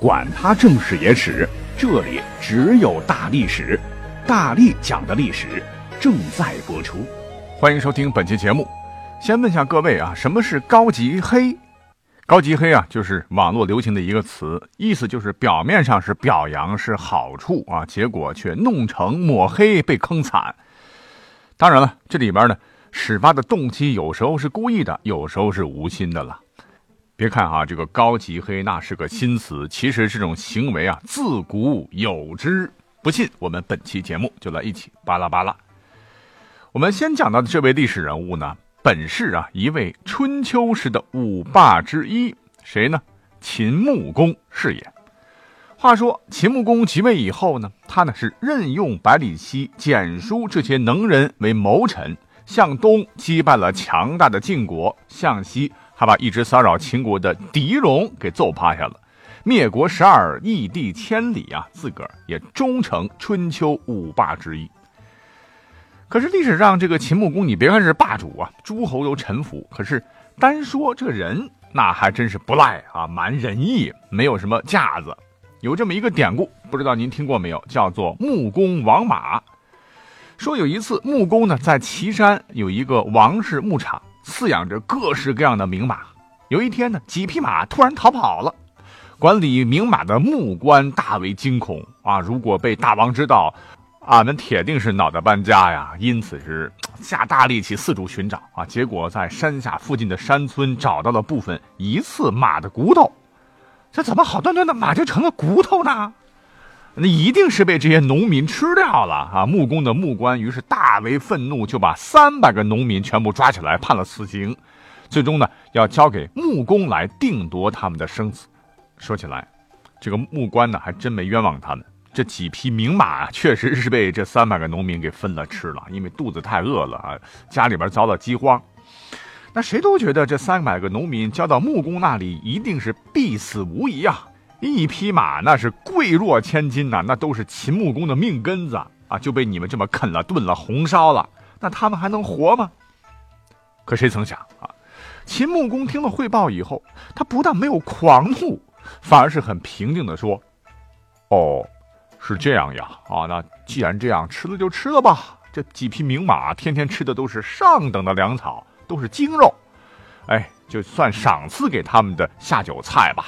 管他正史野史。这里只有大历史，大力讲的历史正在播出，欢迎收听本期节目。先问下各位啊，什么是高级黑？高级黑啊，就是网络流行的一个词，意思就是表面上是表扬是好处啊，结果却弄成抹黑被坑惨。当然了，这里边呢，始发的动机有时候是故意的，有时候是无心的了。别看啊，这个高级黑那是个新词，其实这种行为啊自古有之。不信，我们本期节目就来一起巴拉巴拉。我们先讲到的这位历史人物呢，本是啊一位春秋时的五霸之一，谁呢？秦穆公是也。话说秦穆公即位以后呢，他呢是任用百里奚、简书这些能人为谋臣，向东击败了强大的晋国，向西。还把一直骚扰秦国的狄戎给揍趴下了，灭国十二，异地千里啊，自个儿也终成春秋五霸之一。可是历史上这个秦穆公，你别看是霸主啊，诸侯都臣服，可是单说这个人，那还真是不赖啊，蛮仁义，没有什么架子。有这么一个典故，不知道您听过没有？叫做穆公王马。说有一次，穆公呢在岐山有一个王氏牧场。饲养着各式各样的名马，有一天呢，几匹马突然逃跑了。管理名马的牧官大为惊恐啊！如果被大王知道，俺们铁定是脑袋搬家呀！因此是下大力气四处寻找啊！结果在山下附近的山村找到了部分疑似马的骨头。这怎么好端端的马就成了骨头呢？那一定是被这些农民吃掉了啊！木工的木官于是大为愤怒，就把三百个农民全部抓起来判了死刑，最终呢要交给木工来定夺他们的生死。说起来，这个木官呢还真没冤枉他们，这几匹名马确实是被这三百个农民给分了吃了，因为肚子太饿了啊，家里边遭了饥荒。那谁都觉得这三百个农民交到木工那里一定是必死无疑啊！一匹马那是贵若千金呐，那都是秦穆公的命根子啊，就被你们这么啃了、炖了、红烧了，那他们还能活吗？可谁曾想啊，秦穆公听了汇报以后，他不但没有狂怒，反而是很平静的说：“哦，是这样呀，啊，那既然这样，吃了就吃了吧。这几匹名马天天吃的都是上等的粮草，都是精肉，哎，就算赏赐给他们的下酒菜吧。”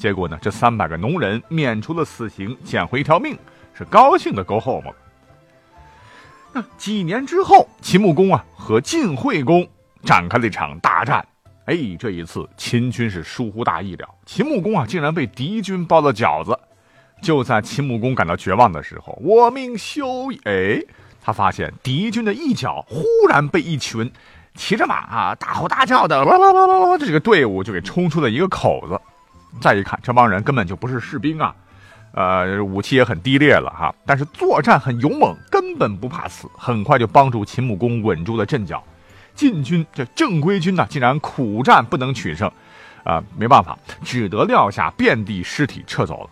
结果呢，这三百个农人免除了死刑，捡回一条命，是高兴的够后嘛。那几年之后，秦穆公啊和晋惠公展开了一场大战。哎，这一次秦军是疏忽大意了，秦穆公啊竟然被敌军包了饺子。就在秦穆公感到绝望的时候，我命休矣！哎，他发现敌军的一角忽然被一群骑着马啊大吼大叫的哇哇哇哇哇这个队伍就给冲出了一个口子。再一看，这帮人根本就不是士兵啊，呃，武器也很低劣了哈，但是作战很勇猛，根本不怕死，很快就帮助秦穆公稳住了阵脚。晋军这正规军呢，竟然苦战不能取胜，啊，没办法，只得撂下遍地尸体撤走了。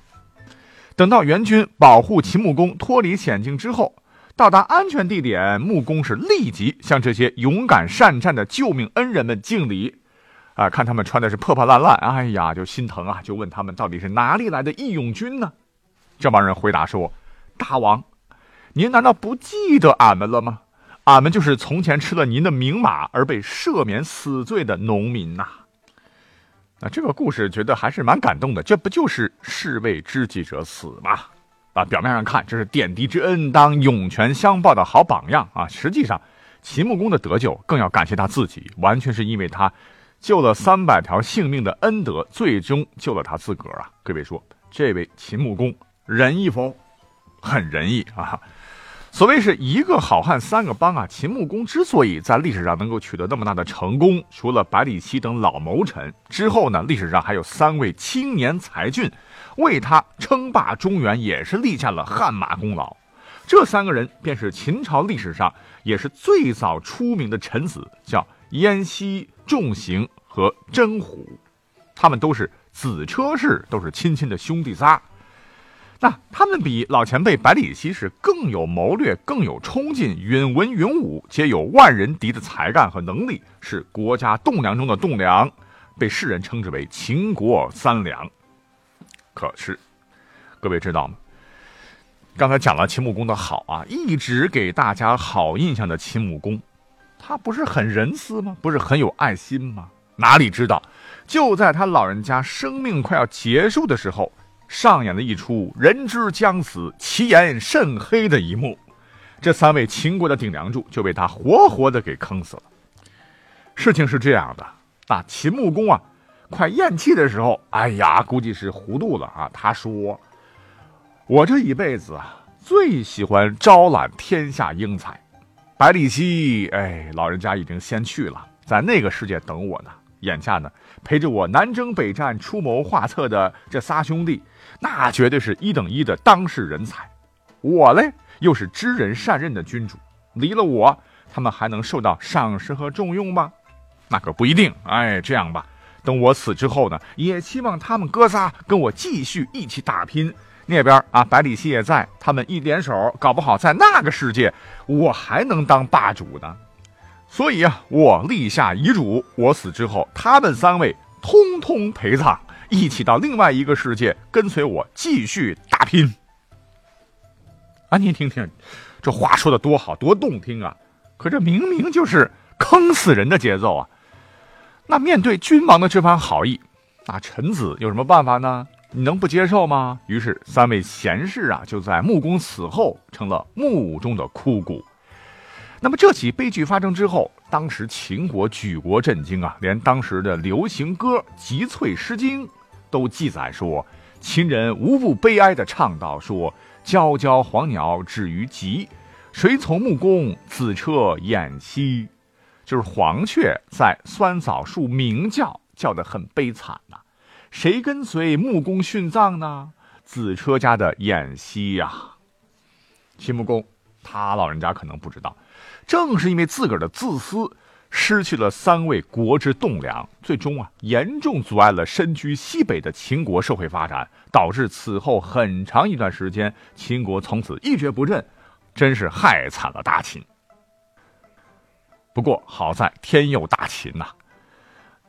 等到援军保护秦穆公脱离险境之后，到达安全地点，穆公是立即向这些勇敢善战的救命恩人们敬礼。啊，看他们穿的是破破烂烂，哎呀，就心疼啊！就问他们到底是哪里来的义勇军呢？这帮人回答说：“大王，您难道不记得俺们了吗？俺们就是从前吃了您的名马而被赦免死罪的农民呐。”那这个故事觉得还是蛮感动的，这不就是士为知己者死吗？啊，表面上看这是点滴之恩当涌泉相报的好榜样啊，实际上秦穆公的得救更要感谢他自己，完全是因为他。救了三百条性命的恩德，最终救了他自个儿啊！各位说，这位秦穆公仁义否？很仁义啊！所谓是一个好汉三个帮啊！秦穆公之所以在历史上能够取得那么大的成功，除了百里奚等老谋臣之后呢，历史上还有三位青年才俊为他称霸中原也是立下了汗马功劳。这三个人便是秦朝历史上也是最早出名的臣子，叫燕西、仲行和真虎，他们都是子车氏，都是亲亲的兄弟仨。那他们比老前辈百里奚是更有谋略，更有冲劲，允文允武，皆有万人敌的才干和能力，是国家栋梁中的栋梁，被世人称之为秦国三梁。可是，各位知道吗？刚才讲了秦穆公的好啊，一直给大家好印象的秦穆公，他不是很仁慈吗？不是很有爱心吗？哪里知道，就在他老人家生命快要结束的时候。上演了一出“人之将死，其言甚黑”的一幕，这三位秦国的顶梁柱就被他活活的给坑死了。事情是这样的，那秦穆公啊，快咽气的时候，哎呀，估计是糊涂了啊。他说：“我这一辈子啊，最喜欢招揽天下英才。百里奚，哎，老人家已经先去了，在那个世界等我呢。眼下呢，陪着我南征北战、出谋划策的这仨兄弟。”那绝对是一等一的当世人才，我嘞又是知人善任的君主，离了我，他们还能受到赏识和重用吗？那可不一定。哎，这样吧，等我死之后呢，也期望他们哥仨跟我继续一起打拼。那边啊，百里奚也在，他们一联手，搞不好在那个世界，我还能当霸主呢。所以啊，我立下遗嘱，我死之后，他们三位通通陪葬。一起到另外一个世界，跟随我继续打拼。啊，您听听，这话说的多好，多动听啊！可这明明就是坑死人的节奏啊！那面对君王的这番好意，那臣子有什么办法呢？你能不接受吗？于是三位贤士啊，就在穆公死后成了墓中的枯骨。那么这起悲剧发生之后，当时秦国举国震惊啊，连当时的流行歌《集萃诗经》。都记载说，秦人无不悲哀地唱道：“说皎皎黄鸟止于棘，谁从穆公子车偃息？”就是黄雀在酸枣树鸣叫，叫得很悲惨呐。谁跟随穆公殉葬呢？子车家的偃息呀。秦穆公，他老人家可能不知道，正是因为自个儿的自私。失去了三位国之栋梁，最终啊，严重阻碍了身居西北的秦国社会发展，导致此后很长一段时间，秦国从此一蹶不振，真是害惨了大秦。不过好在天佑大秦呐。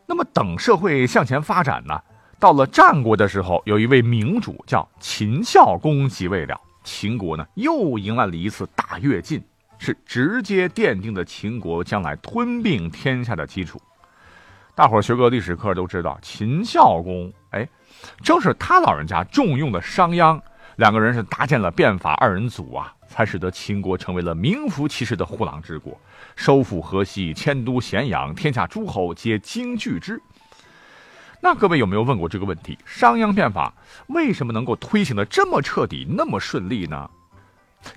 那么等社会向前发展呢，到了战国的时候，有一位明主叫秦孝公即位了，秦国呢又迎来了一次大跃进。是直接奠定了秦国将来吞并天下的基础。大伙儿学过历史课都知道，秦孝公，哎，正是他老人家重用的商鞅，两个人是搭建了变法二人组啊，才使得秦国成为了名副其实的虎狼之国，收复河西，迁都咸阳，天下诸侯皆惊惧之。那各位有没有问过这个问题？商鞅变法为什么能够推行的这么彻底，那么顺利呢？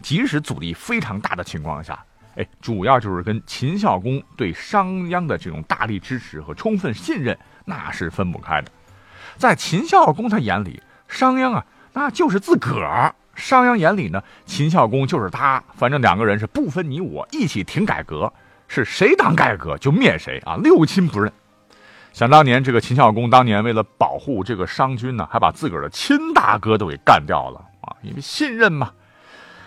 即使阻力非常大的情况下，哎，主要就是跟秦孝公对商鞅的这种大力支持和充分信任，那是分不开的。在秦孝公他眼里，商鞅啊，那就是自个儿；商鞅眼里呢，秦孝公就是他。反正两个人是不分你我，一起挺改革，是谁当改革就灭谁啊，六亲不认。想当年，这个秦孝公当年为了保护这个商君呢，还把自个儿的亲大哥都给干掉了啊，因为信任嘛。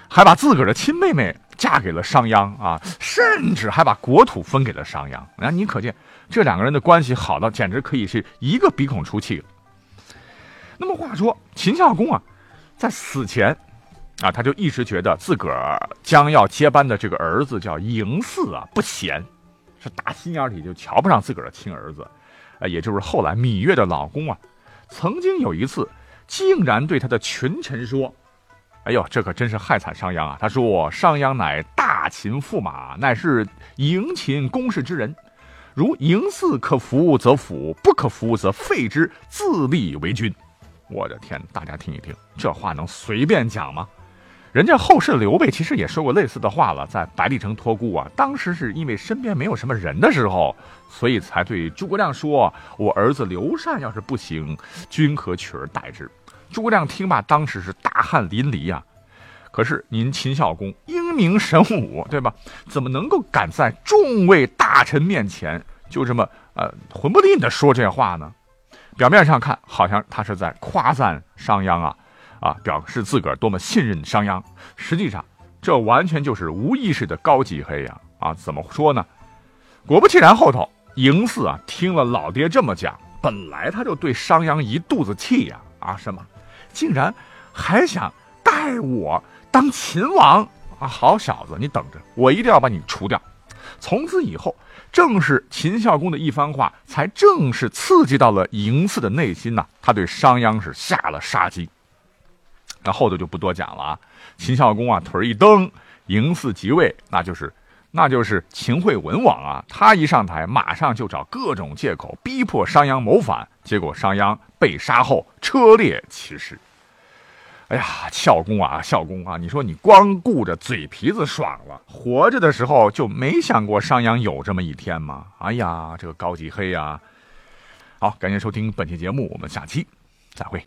还把自个儿的亲妹妹嫁给了商鞅啊，甚至还把国土分给了商鞅。那你可见这两个人的关系好到简直可以是一个鼻孔出气。那么话说，秦孝公啊，在死前啊，他就一直觉得自个儿将要接班的这个儿子叫嬴驷啊不贤，是打心眼里就瞧不上自个儿的亲儿子，呃，也就是后来芈月的老公啊。曾经有一次，竟然对他的群臣说。哎呦，这可真是害惨商鞅啊！他说：“商鞅乃大秦驸马，乃是迎秦公事之人。如嬴驷可服则服，不可服则废之，自立为君。”我的天，大家听一听，这话能随便讲吗？人家后世刘备其实也说过类似的话了，在百里城托孤啊，当时是因为身边没有什么人的时候，所以才对诸葛亮说：“我儿子刘禅要是不行，君可取而代之。”诸葛亮听罢，当时是大汗淋漓呀。可是您秦孝公英明神武，对吧？怎么能够敢在众位大臣面前就这么呃混不吝的说这话呢？表面上看，好像他是在夸赞商鞅啊，啊，表示自个儿多么信任商鞅。实际上，这完全就是无意识的高级黑呀！啊，怎么说呢？果不其然，后头嬴驷啊，听了老爹这么讲，本来他就对商鞅一肚子气呀！啊，什么，竟然还想带我当秦王啊！好小子，你等着，我一定要把你除掉！从此以后。正是秦孝公的一番话，才正式刺激到了嬴驷的内心呐。他对商鞅是下了杀机。那后头就不多讲了啊。秦孝公啊，腿一蹬，嬴驷即位，那就是，那就是秦惠文王啊。他一上台，马上就找各种借口逼迫商鞅谋反，结果商鞅被杀后车裂其尸。哎呀，孝公啊，孝公啊！你说你光顾着嘴皮子爽了，活着的时候就没想过商鞅有这么一天吗？哎呀，这个高级黑呀！好，感谢收听本期节目，我们下期再会。